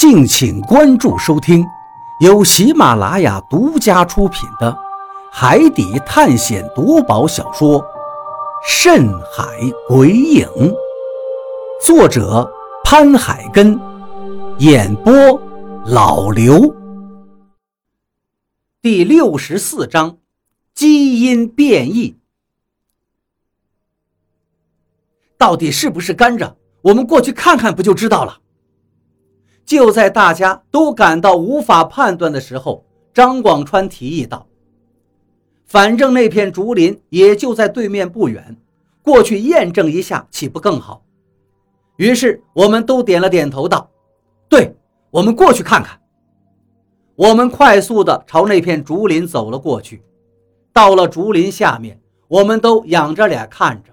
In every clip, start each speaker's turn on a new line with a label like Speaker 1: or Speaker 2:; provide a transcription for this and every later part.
Speaker 1: 敬请关注收听，由喜马拉雅独家出品的《海底探险夺宝小说》《深海鬼影》，作者潘海根，演播老刘。第六十四章：基因变异，到底是不是甘蔗？我们过去看看不就知道了。就在大家都感到无法判断的时候，张广川提议道：“反正那片竹林也就在对面不远，过去验证一下岂不更好？”于是我们都点了点头，道：“对，我们过去看看。”我们快速地朝那片竹林走了过去。到了竹林下面，我们都仰着脸看着，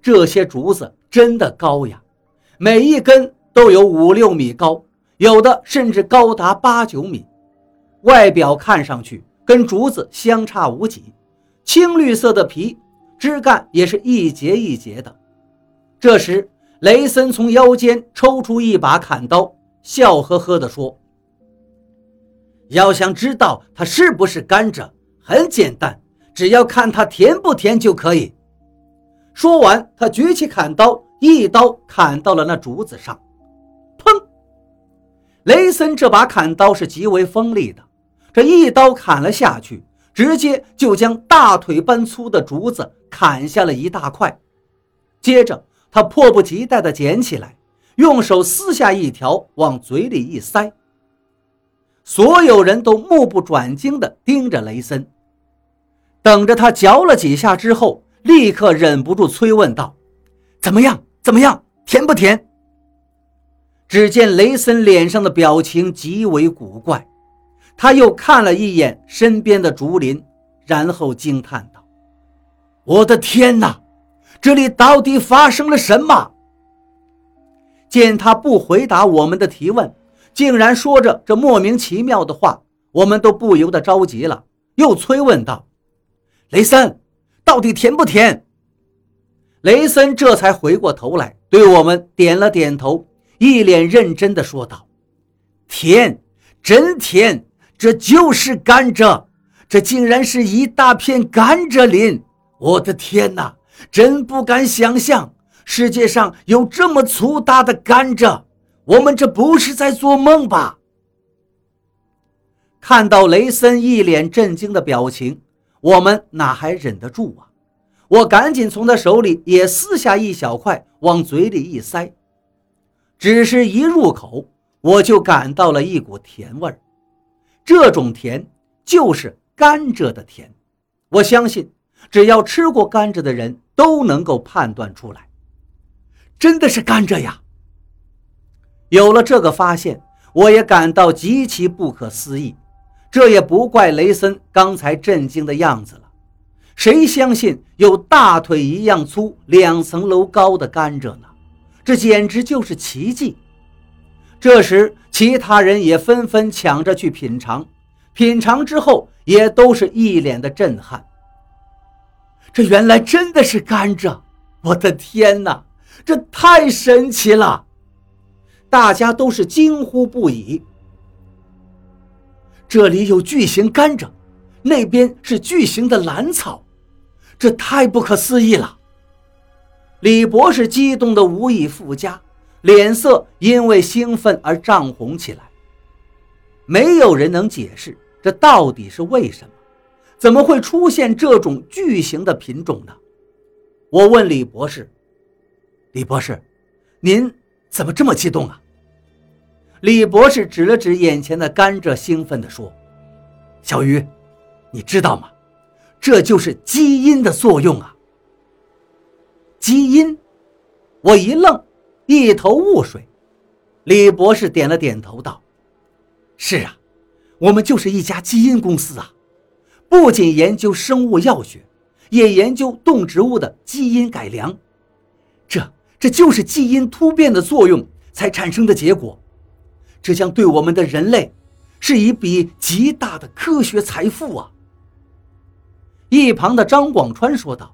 Speaker 1: 这些竹子真的高呀，每一根都有五六米高。有的甚至高达八九米，外表看上去跟竹子相差无几，青绿色的皮，枝干也是一节一节的。这时，雷森从腰间抽出一把砍刀，笑呵呵地说：“要想知道它是不是甘蔗，很简单，只要看它甜不甜就可以。”说完，他举起砍刀，一刀砍到了那竹子上。砰雷森这把砍刀是极为锋利的，这一刀砍了下去，直接就将大腿般粗的竹子砍下了一大块。接着，他迫不及待地捡起来，用手撕下一条，往嘴里一塞。所有人都目不转睛地盯着雷森，等着他嚼了几下之后，立刻忍不住催问道：“怎么样？怎么样？甜不甜？”只见雷森脸上的表情极为古怪，他又看了一眼身边的竹林，然后惊叹道：“我的天哪，这里到底发生了什么？”见他不回答我们的提问，竟然说着这莫名其妙的话，我们都不由得着急了，又催问道：“雷森，到底甜不甜？”雷森这才回过头来，对我们点了点头。一脸认真地说道：“甜，真甜！这就是甘蔗，这竟然是一大片甘蔗林！我的天哪，真不敢想象世界上有这么粗大的甘蔗！我们这不是在做梦吧？”看到雷森一脸震惊的表情，我们哪还忍得住啊？我赶紧从他手里也撕下一小块，往嘴里一塞。只是一入口，我就感到了一股甜味儿。这种甜就是甘蔗的甜。我相信，只要吃过甘蔗的人都能够判断出来，真的是甘蔗呀！有了这个发现，我也感到极其不可思议。这也不怪雷森刚才震惊的样子了。谁相信有大腿一样粗、两层楼高的甘蔗呢？这简直就是奇迹！这时，其他人也纷纷抢着去品尝，品尝之后也都是一脸的震撼。这原来真的是甘蔗！我的天哪，这太神奇了！大家都是惊呼不已。这里有巨型甘蔗，那边是巨型的蓝草，这太不可思议了！李博士激动得无以复加，脸色因为兴奋而涨红起来。没有人能解释这到底是为什么，怎么会出现这种巨型的品种呢？我问李博士：“李博士，您怎么这么激动啊？”李博士指了指眼前的甘蔗，兴奋地说：“小鱼，你知道吗？这就是基因的作用啊！”基因，我一愣，一头雾水。李博士点了点头，道：“是啊，我们就是一家基因公司啊，不仅研究生物药学，也研究动植物的基因改良。这，这就是基因突变的作用才产生的结果。这将对我们的人类是一笔极大的科学财富啊！”一旁的张广川说道。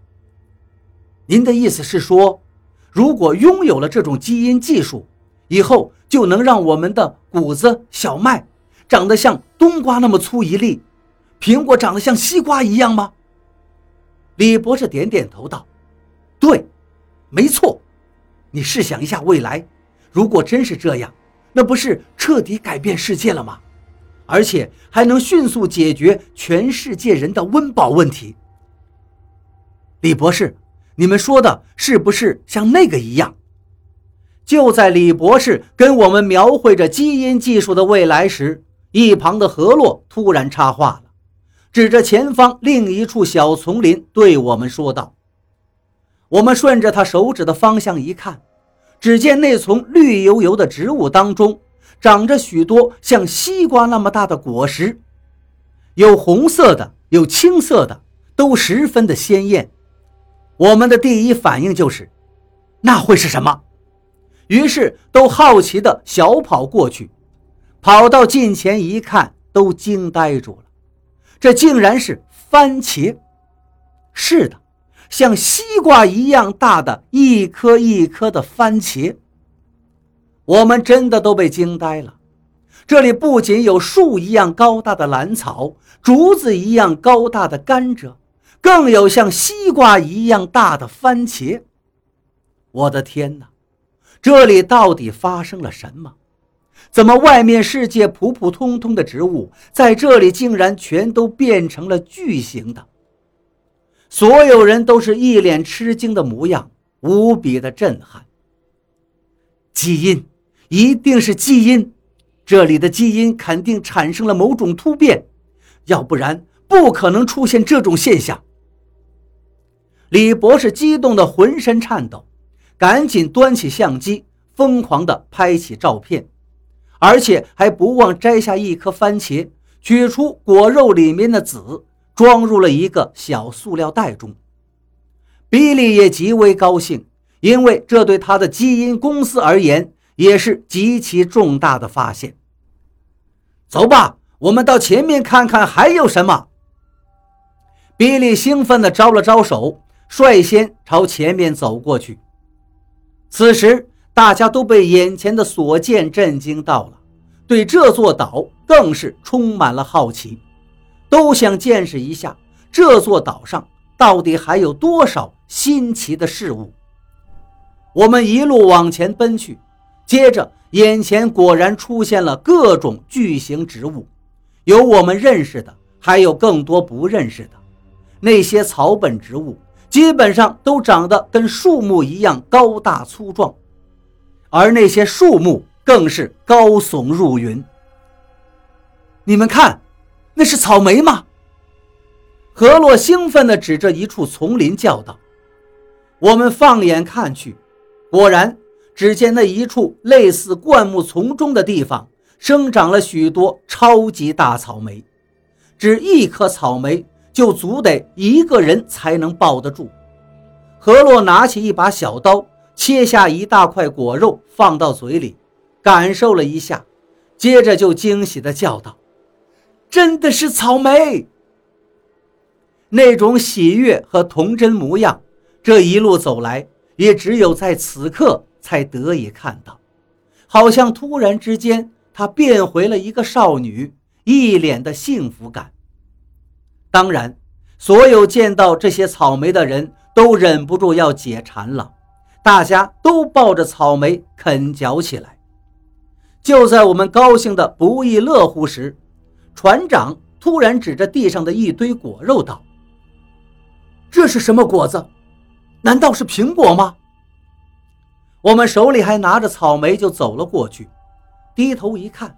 Speaker 1: 您的意思是说，如果拥有了这种基因技术，以后就能让我们的谷子、小麦长得像冬瓜那么粗一粒，苹果长得像西瓜一样吗？李博士点点头道：“对，没错。你试想一下未来，如果真是这样，那不是彻底改变世界了吗？而且还能迅速解决全世界人的温饱问题。”李博士，你们说的是不是像那个一样？就在李博士跟我们描绘着基因技术的未来时，一旁的何洛突然插话了。指着前方另一处小丛林，对我们说道：“我们顺着他手指的方向一看，只见那丛绿油油的植物当中，长着许多像西瓜那么大的果实，有红色的，有青色的，都十分的鲜艳。我们的第一反应就是，那会是什么？于是都好奇的小跑过去，跑到近前一看，都惊呆住了。”这竟然是番茄！是的，像西瓜一样大的一颗一颗的番茄。我们真的都被惊呆了。这里不仅有树一样高大的兰草，竹子一样高大的甘蔗，更有像西瓜一样大的番茄。我的天哪！这里到底发生了什么？怎么，外面世界普普通通的植物，在这里竟然全都变成了巨型的？所有人都是一脸吃惊的模样，无比的震撼。基因，一定是基因，这里的基因肯定产生了某种突变，要不然不可能出现这种现象。李博士激动的浑身颤抖，赶紧端起相机，疯狂的拍起照片。而且还不忘摘下一颗番茄，取出果肉里面的籽，装入了一个小塑料袋中。比利也极为高兴，因为这对他的基因公司而言也是极其重大的发现。走吧，我们到前面看看还有什么。比利兴奋地招了招手，率先朝前面走过去。此时。大家都被眼前的所见震惊到了，对这座岛更是充满了好奇，都想见识一下这座岛上到底还有多少新奇的事物。我们一路往前奔去，接着眼前果然出现了各种巨型植物，有我们认识的，还有更多不认识的。那些草本植物基本上都长得跟树木一样高大粗壮。而那些树木更是高耸入云。你们看，那是草莓吗？何洛兴奋地指着一处丛林叫道：“我们放眼看去，果然，只见那一处类似灌木丛中的地方，生长了许多超级大草莓，只一颗草莓就足得一个人才能抱得住。”何洛拿起一把小刀。切下一大块果肉放到嘴里，感受了一下，接着就惊喜地叫道：“真的是草莓！”那种喜悦和童真模样，这一路走来，也只有在此刻才得以看到。好像突然之间，她变回了一个少女，一脸的幸福感。当然，所有见到这些草莓的人都忍不住要解馋了。大家都抱着草莓啃嚼起来。就在我们高兴的不亦乐乎时，船长突然指着地上的一堆果肉道：“这是什么果子？难道是苹果吗？”我们手里还拿着草莓，就走了过去。低头一看，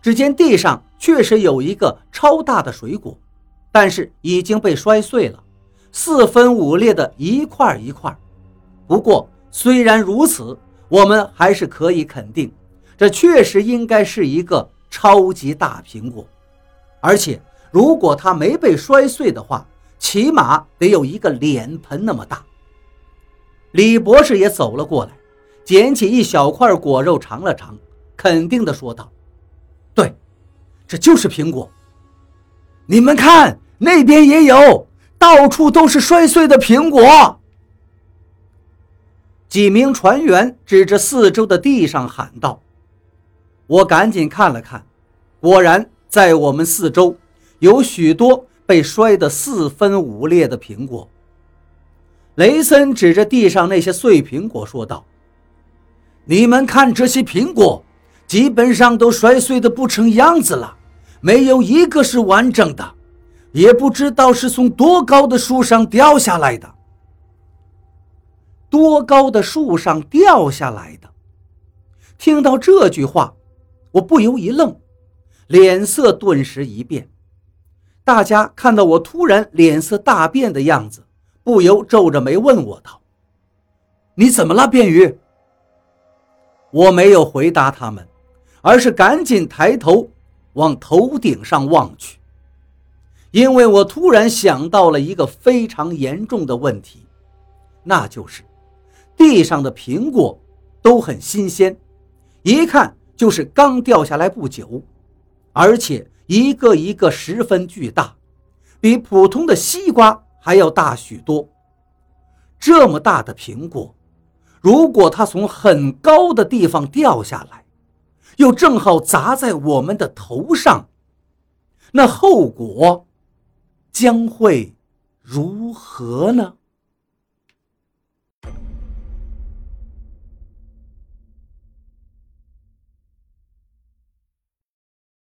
Speaker 1: 只见地上确实有一个超大的水果，但是已经被摔碎了，四分五裂的一块一块。不过，虽然如此，我们还是可以肯定，这确实应该是一个超级大苹果，而且如果它没被摔碎的话，起码得有一个脸盆那么大。李博士也走了过来，捡起一小块果肉尝了尝，肯定地说道：“对，这就是苹果。你们看，那边也有，到处都是摔碎的苹果。”几名船员指着四周的地上喊道：“我赶紧看了看，果然在我们四周有许多被摔得四分五裂的苹果。雷森指着地上那些碎苹果说道：“你们看这些苹果，基本上都摔碎的不成样子了，没有一个是完整的，也不知道是从多高的树上掉下来的。多高的树上掉下来的？”听到这句话，我不由一愣，脸色顿时一变。大家看到我突然脸色大变的样子。不由皱着眉问我道：“你怎么了，便鱼？”我没有回答他们，而是赶紧抬头往头顶上望去，因为我突然想到了一个非常严重的问题，那就是地上的苹果都很新鲜，一看就是刚掉下来不久，而且一个一个十分巨大，比普通的西瓜。还要大许多。这么大的苹果，如果它从很高的地方掉下来，又正好砸在我们的头上，那后果将会如何呢？